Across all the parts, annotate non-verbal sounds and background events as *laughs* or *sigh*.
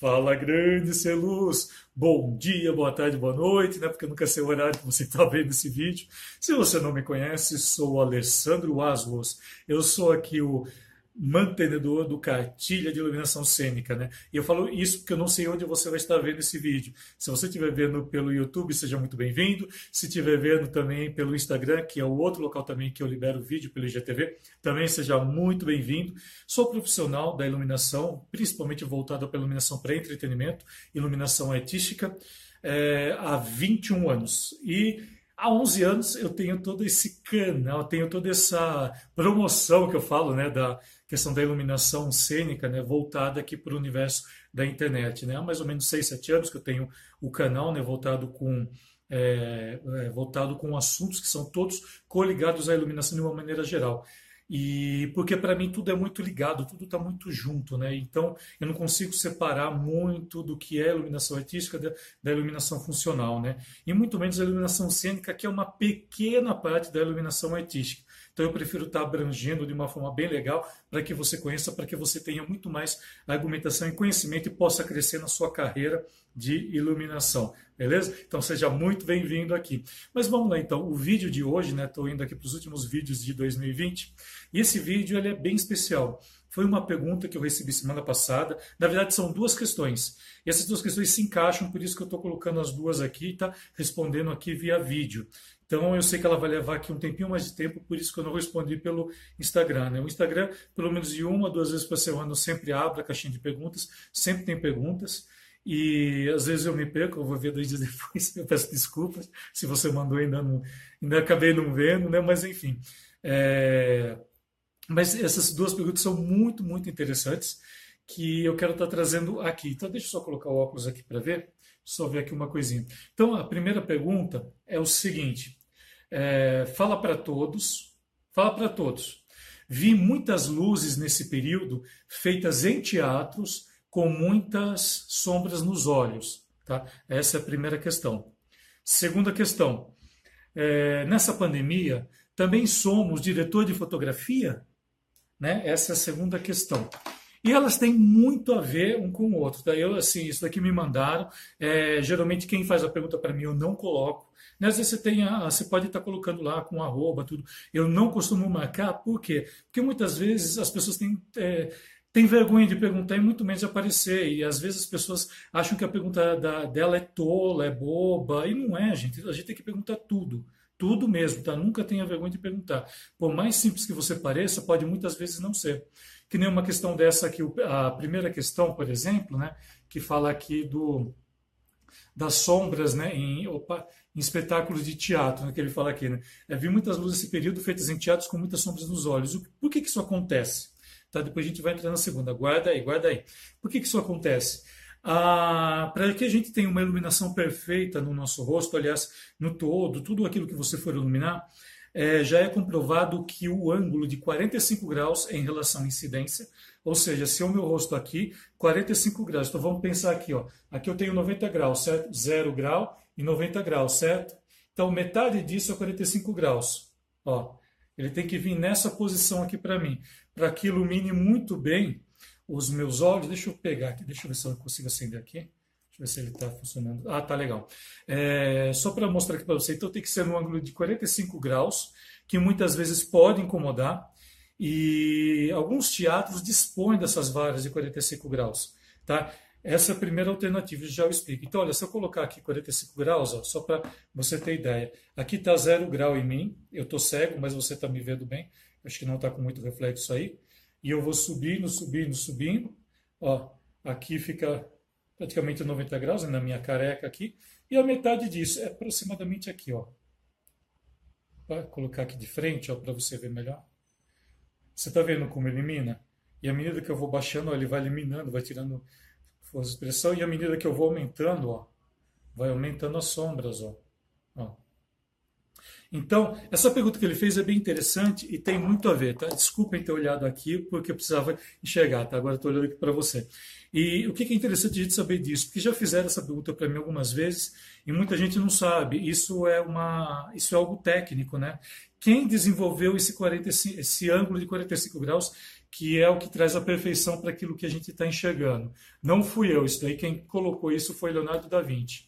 Fala grande ser luz, bom dia, boa tarde, boa noite, né? Porque eu nunca sei o horário que você está vendo esse vídeo. Se você não me conhece, sou Alessandro Aslos. Eu sou aqui o mantenedor do cartilha de iluminação cênica, né? E eu falo isso porque eu não sei onde você vai estar vendo esse vídeo. Se você estiver vendo pelo YouTube, seja muito bem-vindo. Se estiver vendo também pelo Instagram, que é o outro local também que eu libero vídeo pelo IGTV, também seja muito bem-vindo. Sou profissional da iluminação, principalmente voltado para iluminação para entretenimento, iluminação artística, é, há 21 anos. E há 11 anos eu tenho todo esse canal, tenho toda essa promoção que eu falo, né, da questão da iluminação cênica, né, voltada aqui para o universo da internet. Né? Há mais ou menos 6, 7 anos que eu tenho o canal né, voltado com é, é, voltado com assuntos que são todos coligados à iluminação de uma maneira geral. E porque para mim tudo é muito ligado, tudo está muito junto, né? Então eu não consigo separar muito do que é iluminação artística da, da, iluminação funcional, né? E muito menos a iluminação cênica, que é uma pequena parte da iluminação artística. Então eu prefiro estar abrangendo de uma forma bem legal para que você conheça, para que você tenha muito mais argumentação e conhecimento e possa crescer na sua carreira de iluminação. Beleza? Então seja muito bem-vindo aqui. Mas vamos lá então. O vídeo de hoje, né? Estou indo aqui para os últimos vídeos de 2020 e esse vídeo ele é bem especial. Foi uma pergunta que eu recebi semana passada. Na verdade, são duas questões. E essas duas questões se encaixam, por isso que eu estou colocando as duas aqui, tá? Respondendo aqui via vídeo. Então eu sei que ela vai levar aqui um tempinho mais de tempo, por isso que eu não respondi pelo Instagram. Né? O Instagram, pelo menos de uma, duas vezes por semana, eu sempre abro a caixinha de perguntas, sempre tem perguntas. E às vezes eu me perco, eu vou ver dois dias *laughs* depois, eu peço desculpas se você mandou ainda não, ainda acabei não vendo, né? Mas enfim. É... Mas essas duas perguntas são muito, muito interessantes que eu quero estar trazendo aqui. Então deixa eu só colocar o óculos aqui para ver, só ver aqui uma coisinha. Então a primeira pergunta é o seguinte: é, fala para todos, fala para todos. Vi muitas luzes nesse período feitas em teatros com muitas sombras nos olhos. Tá? Essa é a primeira questão. Segunda questão. É, nessa pandemia, também somos diretor de fotografia? Né? Essa é a segunda questão. E elas têm muito a ver um com o outro. Tá? Eu, assim, isso daqui me mandaram. É, geralmente, quem faz a pergunta para mim, eu não coloco. Né? Às vezes você, tem a, você pode estar colocando lá com arroba, tudo. Eu não costumo marcar, por quê? Porque muitas vezes as pessoas têm. É, tem vergonha de perguntar e muito menos de aparecer. E às vezes as pessoas acham que a pergunta da, dela é tola, é boba. E não é, gente. A gente tem que perguntar tudo. Tudo mesmo, tá? Nunca tenha vergonha de perguntar. Por mais simples que você pareça, pode muitas vezes não ser. Que nem uma questão dessa aqui, a primeira questão, por exemplo, né? Que fala aqui do das sombras né, em, opa, em espetáculos de teatro, né, que ele fala aqui. Né? É, vi muitas luzes nesse período feitas em teatros com muitas sombras nos olhos. O, por que, que isso acontece? Tá, depois a gente vai entrar na segunda. Guarda aí, guarda aí. Por que, que isso acontece? Ah, para que a gente tenha uma iluminação perfeita no nosso rosto, aliás, no todo, tudo aquilo que você for iluminar, é, já é comprovado que o ângulo de 45 graus em relação à incidência, ou seja, se o meu rosto aqui, 45 graus. Então vamos pensar aqui, ó. Aqui eu tenho 90 graus, certo? 0 grau e 90 graus, certo? Então metade disso é 45 graus. Ó, ele tem que vir nessa posição aqui para mim, para que ilumine muito bem os meus olhos. Deixa eu pegar aqui, deixa eu ver se eu consigo acender aqui. Deixa eu ver se ele está funcionando. Ah, tá legal. É, só para mostrar aqui para você, então tem que ser no ângulo de 45 graus, que muitas vezes pode incomodar. E alguns teatros dispõem dessas varas de 45 graus. Tá? Essa é a primeira alternativa, já eu explico. Então, olha, se eu colocar aqui 45 graus, ó, só para você ter ideia. Aqui está zero grau em mim, eu estou cego, mas você está me vendo bem. Acho que não está com muito reflexo aí. E eu vou subindo, subindo, subindo. Ó, aqui fica praticamente 90 graus, né, na minha careca aqui. E a metade disso é aproximadamente aqui, ó. Vou colocar aqui de frente, ó, para você ver melhor. Você está vendo como elimina? E à medida que eu vou baixando, ó, ele vai eliminando, vai tirando força de expressão, e à medida que eu vou aumentando, ó, vai aumentando as sombras. Ó. ó. Então, essa pergunta que ele fez é bem interessante e tem muito a ver, tá? Desculpem ter olhado aqui, porque eu precisava enxergar, tá? Agora estou olhando aqui para você. E o que é interessante a gente saber disso? Porque já fizeram essa pergunta para mim algumas vezes e muita gente não sabe. Isso é, uma, isso é algo técnico, né? Quem desenvolveu esse, 45, esse ângulo de 45 graus, que é o que traz a perfeição para aquilo que a gente está enxergando? Não fui eu, isso daí quem colocou isso foi Leonardo da Vinci,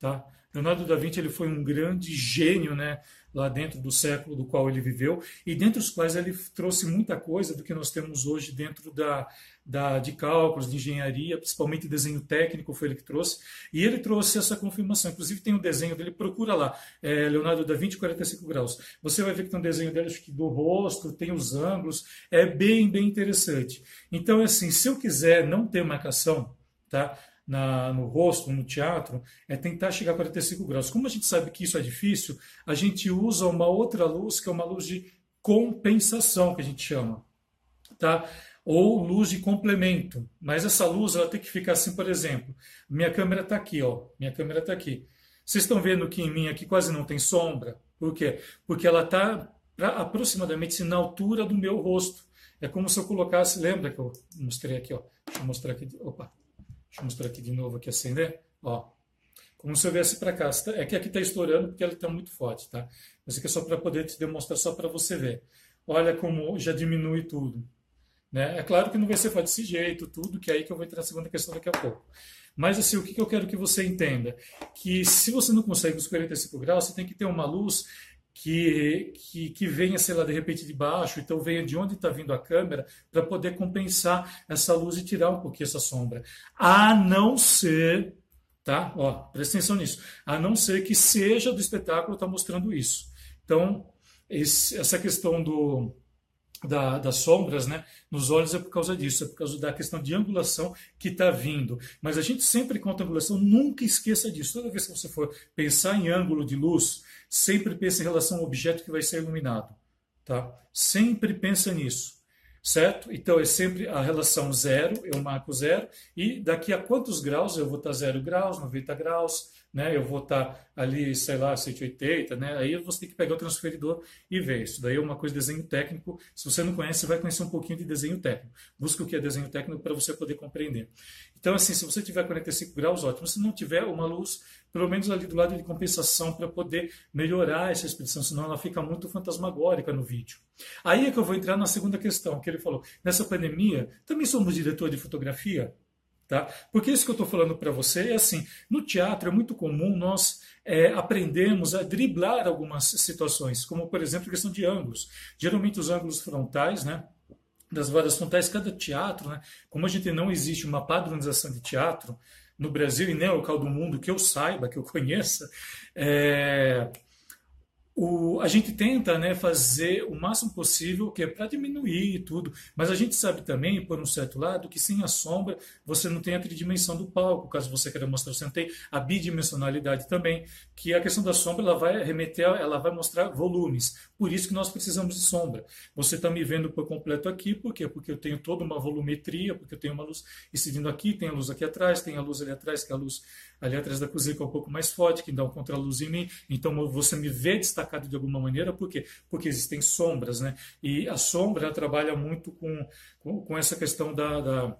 tá? Leonardo da Vinci ele foi um grande gênio, né? lá dentro do século do qual ele viveu, e dentre os quais ele trouxe muita coisa do que nós temos hoje dentro da, da, de cálculos, de engenharia, principalmente desenho técnico, foi ele que trouxe, e ele trouxe essa confirmação. Inclusive tem um desenho dele, procura lá, é, Leonardo da Vinci, 45 graus. Você vai ver que tem um desenho dele, acho que do rosto, tem os ângulos, é bem, bem interessante. Então, assim, se eu quiser não ter marcação, tá? Na, no rosto, no teatro, é tentar chegar a 45 graus. Como a gente sabe que isso é difícil, a gente usa uma outra luz, que é uma luz de compensação, que a gente chama. Tá? Ou luz de complemento. Mas essa luz ela tem que ficar assim, por exemplo. Minha câmera está aqui, ó. Minha câmera está aqui. Vocês estão vendo que em mim aqui quase não tem sombra? Por quê? Porque ela está aproximadamente na altura do meu rosto. É como se eu colocasse, lembra que eu mostrei aqui, ó. Deixa eu mostrar aqui. Opa, Deixa eu mostrar aqui de novo, aqui acender. Ó, como se eu viesse para cá. É que aqui está estourando porque ela está muito forte, tá? Mas aqui é só para poder te demonstrar, só para você ver. Olha como já diminui tudo. Né? É claro que não vai ser desse jeito, tudo, que é aí que eu vou entrar na segunda questão daqui a pouco. Mas assim, o que eu quero que você entenda? Que se você não consegue os 45 graus, você tem que ter uma luz que, que, que, venha, sei lá, de repente de baixo, então venha de onde está vindo a câmera, para poder compensar essa luz e tirar um pouquinho essa sombra. A não ser, tá? Ó, presta atenção nisso. A não ser que seja do espetáculo está mostrando isso. Então, esse, essa questão do, da, das sombras né, nos olhos é por causa disso, é por causa da questão de angulação que está vindo. Mas a gente sempre conta angulação, nunca esqueça disso. Toda vez que você for pensar em ângulo de luz, sempre pense em relação ao objeto que vai ser iluminado. Tá? Sempre pensa nisso certo? Então é sempre a relação zero, eu marco zero, e daqui a quantos graus eu vou estar zero graus, 90 graus, né? Eu vou estar ali, sei lá, 180, né? Aí você tem que pegar o transferidor e ver. Isso daí é uma coisa de desenho técnico. Se você não conhece, vai conhecer um pouquinho de desenho técnico. Busca o que é desenho técnico para você poder compreender. Então, assim, se você tiver 45 graus, ótimo. Se não tiver uma luz, pelo menos ali do lado de compensação, para poder melhorar essa expressão, senão ela fica muito fantasmagórica no vídeo. Aí é que eu vou entrar na segunda questão, que ele falou. Nessa pandemia, também somos diretor de fotografia? Tá? Porque isso que eu estou falando para você é assim: no teatro é muito comum nós é, aprendemos a driblar algumas situações, como por exemplo a questão de ângulos. Geralmente os ângulos frontais, né? Das varas frontais, cada teatro, né? Como a gente não existe uma padronização de teatro no Brasil e nem local do mundo que eu saiba, que eu conheça, é, o, a gente tenta né, fazer o máximo possível que é para diminuir tudo, mas a gente sabe também, por um certo lado, que sem a sombra você não tem a tridimensão do palco, caso você queira mostrar, você não tem a bidimensionalidade também, que a questão da sombra ela vai remeter, ela vai mostrar volumes, por isso que nós precisamos de sombra. Você está me vendo por completo aqui, por quê? Porque eu tenho toda uma volumetria, porque eu tenho uma luz incidindo aqui, tem a luz aqui atrás, tem a luz ali atrás, que é a luz ali atrás da cozinha que é um pouco mais forte, que dá um contraluz em mim, então você me vê destacado de alguma maneira, por quê? Porque existem sombras, né? E a sombra trabalha muito com, com, com essa questão da, da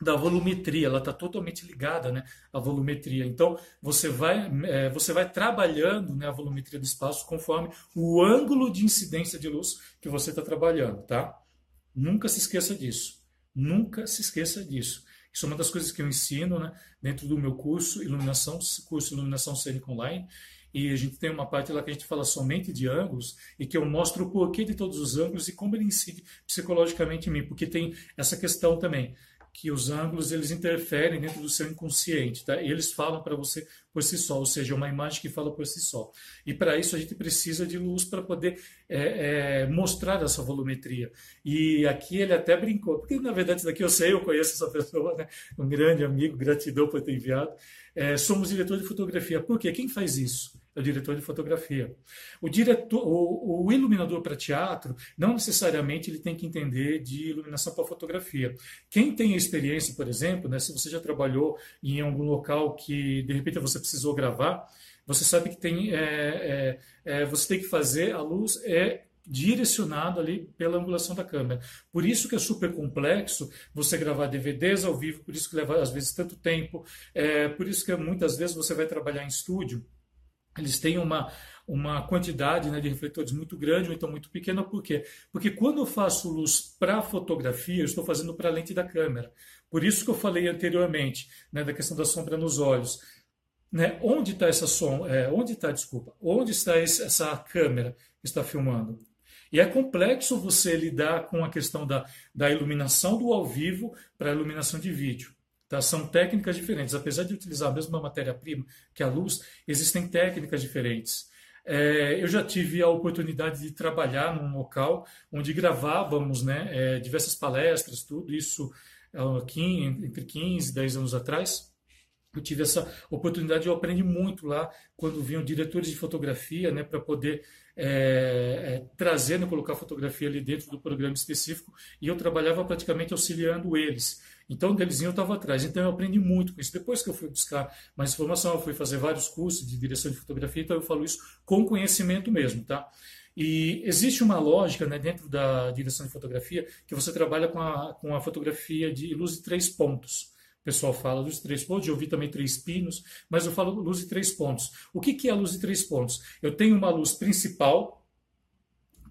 da volumetria, ela está totalmente ligada né, à volumetria. Então, você vai, é, você vai trabalhando né, a volumetria do espaço conforme o ângulo de incidência de luz que você está trabalhando. Tá? Nunca se esqueça disso. Nunca se esqueça disso. Isso é uma das coisas que eu ensino né, dentro do meu curso Iluminação, curso Iluminação Cênica Online. E a gente tem uma parte lá que a gente fala somente de ângulos e que eu mostro o porquê de todos os ângulos e como ele incide psicologicamente em mim, porque tem essa questão também que os ângulos eles interferem dentro do seu inconsciente, tá? Eles falam para você por si só, ou seja, é uma imagem que fala por si só. E para isso a gente precisa de luz para poder é, é, mostrar essa volumetria. E aqui ele até brincou, porque na verdade daqui eu sei, eu conheço essa *laughs* pessoa, né? Um grande amigo, gratidão por ter enviado. É, somos diretor de fotografia. Por quê? Quem faz isso? É o diretor de fotografia. O, diretor, o, o iluminador para teatro, não necessariamente ele tem que entender de iluminação para fotografia. Quem tem experiência, por exemplo, né, se você já trabalhou em algum local que de repente você precisou gravar, você sabe que tem, é, é, é, você tem que fazer a luz é direcionado ali pela angulação da câmera. Por isso que é super complexo você gravar DVDs ao vivo, por isso que leva às vezes tanto tempo, é, por isso que muitas vezes você vai trabalhar em estúdio, eles têm uma, uma quantidade né, de refletores muito grande ou então muito pequena, por quê? Porque quando eu faço luz para fotografia, eu estou fazendo para a lente da câmera. Por isso que eu falei anteriormente né, da questão da sombra nos olhos. Né? Onde está essa sombra? É, onde está, desculpa, onde está esse, essa câmera que está filmando? E é complexo você lidar com a questão da, da iluminação do ao vivo para a iluminação de vídeo. Tá? São técnicas diferentes. Apesar de utilizar a mesma matéria-prima, que é a luz, existem técnicas diferentes. É, eu já tive a oportunidade de trabalhar num local onde gravávamos né, é, diversas palestras, tudo isso aqui, entre 15 e 10 anos atrás eu tive essa oportunidade, eu aprendi muito lá quando vinham diretores de fotografia, né, para poder é, é, trazer, né, colocar fotografia ali dentro do programa específico, e eu trabalhava praticamente auxiliando eles. Então, deles eu estava atrás. Então, eu aprendi muito com isso. Depois que eu fui buscar mais informação, eu fui fazer vários cursos de direção de fotografia, então eu falo isso com conhecimento mesmo, tá? E existe uma lógica né, dentro da direção de fotografia que você trabalha com a, com a fotografia de luz de três pontos pessoal fala luz de três pontos, eu ouvi também três pinos, mas eu falo luz de três pontos. O que, que é a luz de três pontos? Eu tenho uma luz principal,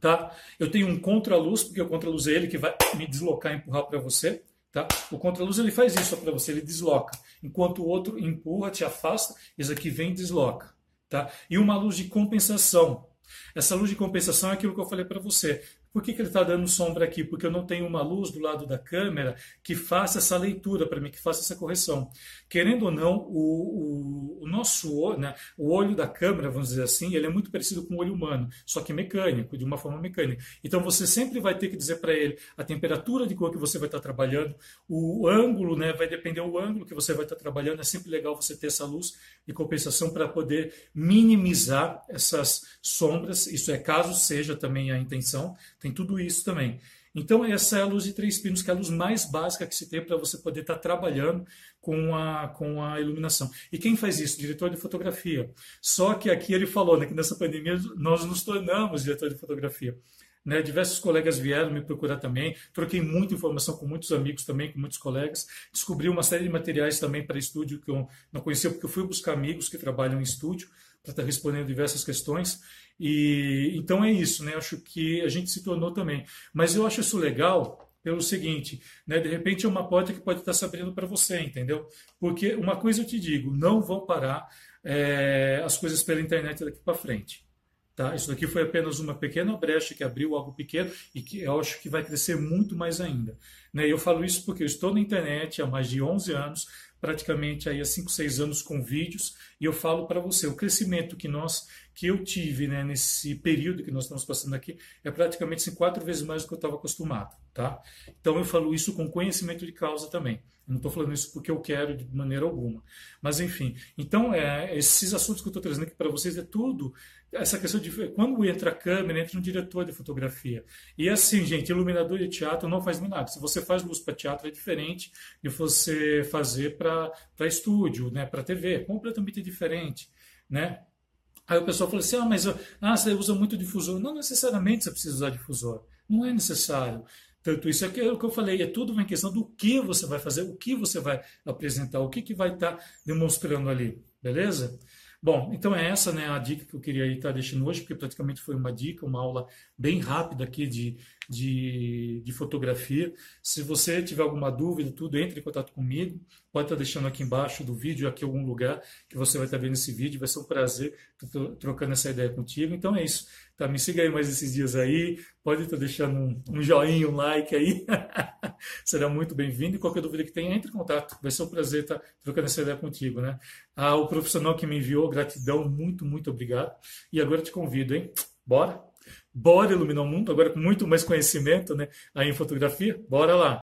tá? Eu tenho um contraluz, porque o contraluz é ele que vai me deslocar e empurrar para você. Tá? O contraluz ele faz isso para você, ele desloca, enquanto o outro empurra, te afasta, esse aqui vem e desloca. Tá? E uma luz de compensação. Essa luz de compensação é aquilo que eu falei para você. Por que, que ele está dando sombra aqui? Porque eu não tenho uma luz do lado da câmera que faça essa leitura para mim, que faça essa correção. Querendo ou não, o, o, o nosso olho, né, o olho da câmera, vamos dizer assim, ele é muito parecido com o olho humano, só que mecânico, de uma forma mecânica. Então você sempre vai ter que dizer para ele a temperatura de cor que você vai estar tá trabalhando, o ângulo, né, vai depender do ângulo que você vai estar tá trabalhando. É sempre legal você ter essa luz de compensação para poder minimizar essas sombras. Isso é caso seja também a intenção tem tudo isso também. Então, essa é a luz de três pinos, que é a luz mais básica que se tem para você poder estar tá trabalhando com a, com a iluminação. E quem faz isso? Diretor de fotografia. Só que aqui ele falou né, que nessa pandemia nós nos tornamos diretor de fotografia. Né, diversos colegas vieram me procurar também, troquei muita informação com muitos amigos também, com muitos colegas, descobri uma série de materiais também para estúdio que eu não conhecia, porque eu fui buscar amigos que trabalham em estúdio para estar tá respondendo diversas questões. E então é isso, né? Acho que a gente se tornou também. Mas eu acho isso legal pelo seguinte, né? De repente é uma porta que pode estar se abrindo para você, entendeu? Porque uma coisa eu te digo, não vão parar é, as coisas pela internet daqui para frente. Tá? Isso daqui foi apenas uma pequena brecha que abriu algo pequeno e que eu acho que vai crescer muito mais ainda. Né? Eu falo isso porque eu estou na internet há mais de 11 anos, praticamente aí há 5, 6 anos com vídeos, e eu falo para você, o crescimento que nós que eu tive né, nesse período que nós estamos passando aqui é praticamente assim, quatro vezes mais do que eu estava acostumado. Tá? Então eu falo isso com conhecimento de causa também. Eu não estou falando isso porque eu quero de maneira alguma. Mas enfim, então é, esses assuntos que eu estou trazendo aqui para vocês é tudo essa questão de quando entra a câmera, entra um diretor de fotografia. E assim, gente, iluminador de teatro não faz milagre. Se você faz luz para teatro é diferente de você fazer para estúdio, né, para TV, é completamente diferente, né? Aí o pessoal falou assim: ah, mas ah, você usa muito difusor. Não necessariamente você precisa usar difusor. Não é necessário. Tanto isso aqui é o que eu falei, é tudo uma questão do que você vai fazer, o que você vai apresentar, o que, que vai estar tá demonstrando ali, beleza? Bom, então é essa né, a dica que eu queria estar tá deixando hoje, porque praticamente foi uma dica, uma aula bem rápida aqui de, de, de fotografia. Se você tiver alguma dúvida, tudo, entre em contato comigo. Pode estar deixando aqui embaixo do vídeo, aqui algum lugar que você vai estar vendo esse vídeo. Vai ser um prazer trocando essa ideia contigo. Então é isso. Tá, me siga aí mais esses dias aí. Pode estar deixando um, um joinha, um like aí. *laughs* Será muito bem-vindo. E qualquer dúvida que tenha, entre em contato. Vai ser um prazer estar trocando essa ideia contigo. Né? Ah, o profissional que me enviou, gratidão, muito, muito obrigado. E agora te convido, hein? Bora? Bora iluminar o mundo, agora com muito mais conhecimento né, aí em fotografia? Bora lá!